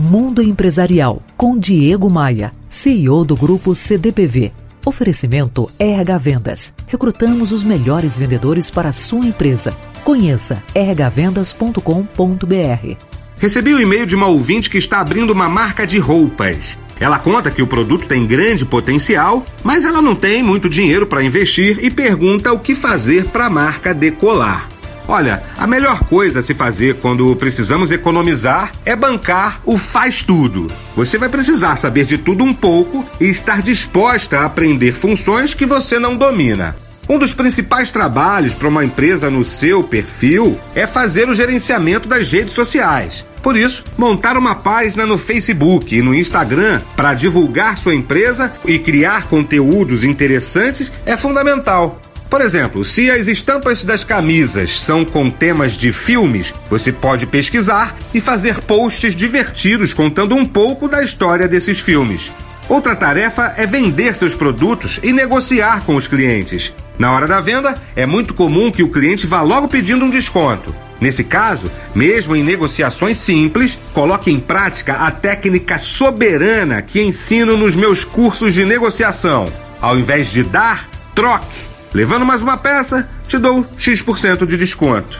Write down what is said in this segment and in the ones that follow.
Mundo Empresarial com Diego Maia, CEO do grupo CDPV. Oferecimento RH Vendas. Recrutamos os melhores vendedores para a sua empresa. Conheça rhvendas.com.br. Recebi o um e-mail de uma ouvinte que está abrindo uma marca de roupas. Ela conta que o produto tem grande potencial, mas ela não tem muito dinheiro para investir e pergunta o que fazer para a marca decolar. Olha, a melhor coisa a se fazer quando precisamos economizar é bancar o faz tudo. Você vai precisar saber de tudo um pouco e estar disposta a aprender funções que você não domina. Um dos principais trabalhos para uma empresa no seu perfil é fazer o gerenciamento das redes sociais. Por isso, montar uma página no Facebook e no Instagram para divulgar sua empresa e criar conteúdos interessantes é fundamental. Por exemplo, se as estampas das camisas são com temas de filmes, você pode pesquisar e fazer posts divertidos contando um pouco da história desses filmes. Outra tarefa é vender seus produtos e negociar com os clientes. Na hora da venda, é muito comum que o cliente vá logo pedindo um desconto. Nesse caso, mesmo em negociações simples, coloque em prática a técnica soberana que ensino nos meus cursos de negociação. Ao invés de dar, troque. Levando mais uma peça, te dou X% de desconto.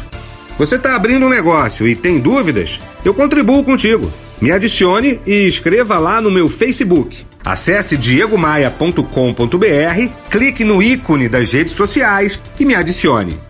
Você está abrindo um negócio e tem dúvidas? Eu contribuo contigo. Me adicione e escreva lá no meu Facebook. Acesse diegomaia.com.br, clique no ícone das redes sociais e me adicione.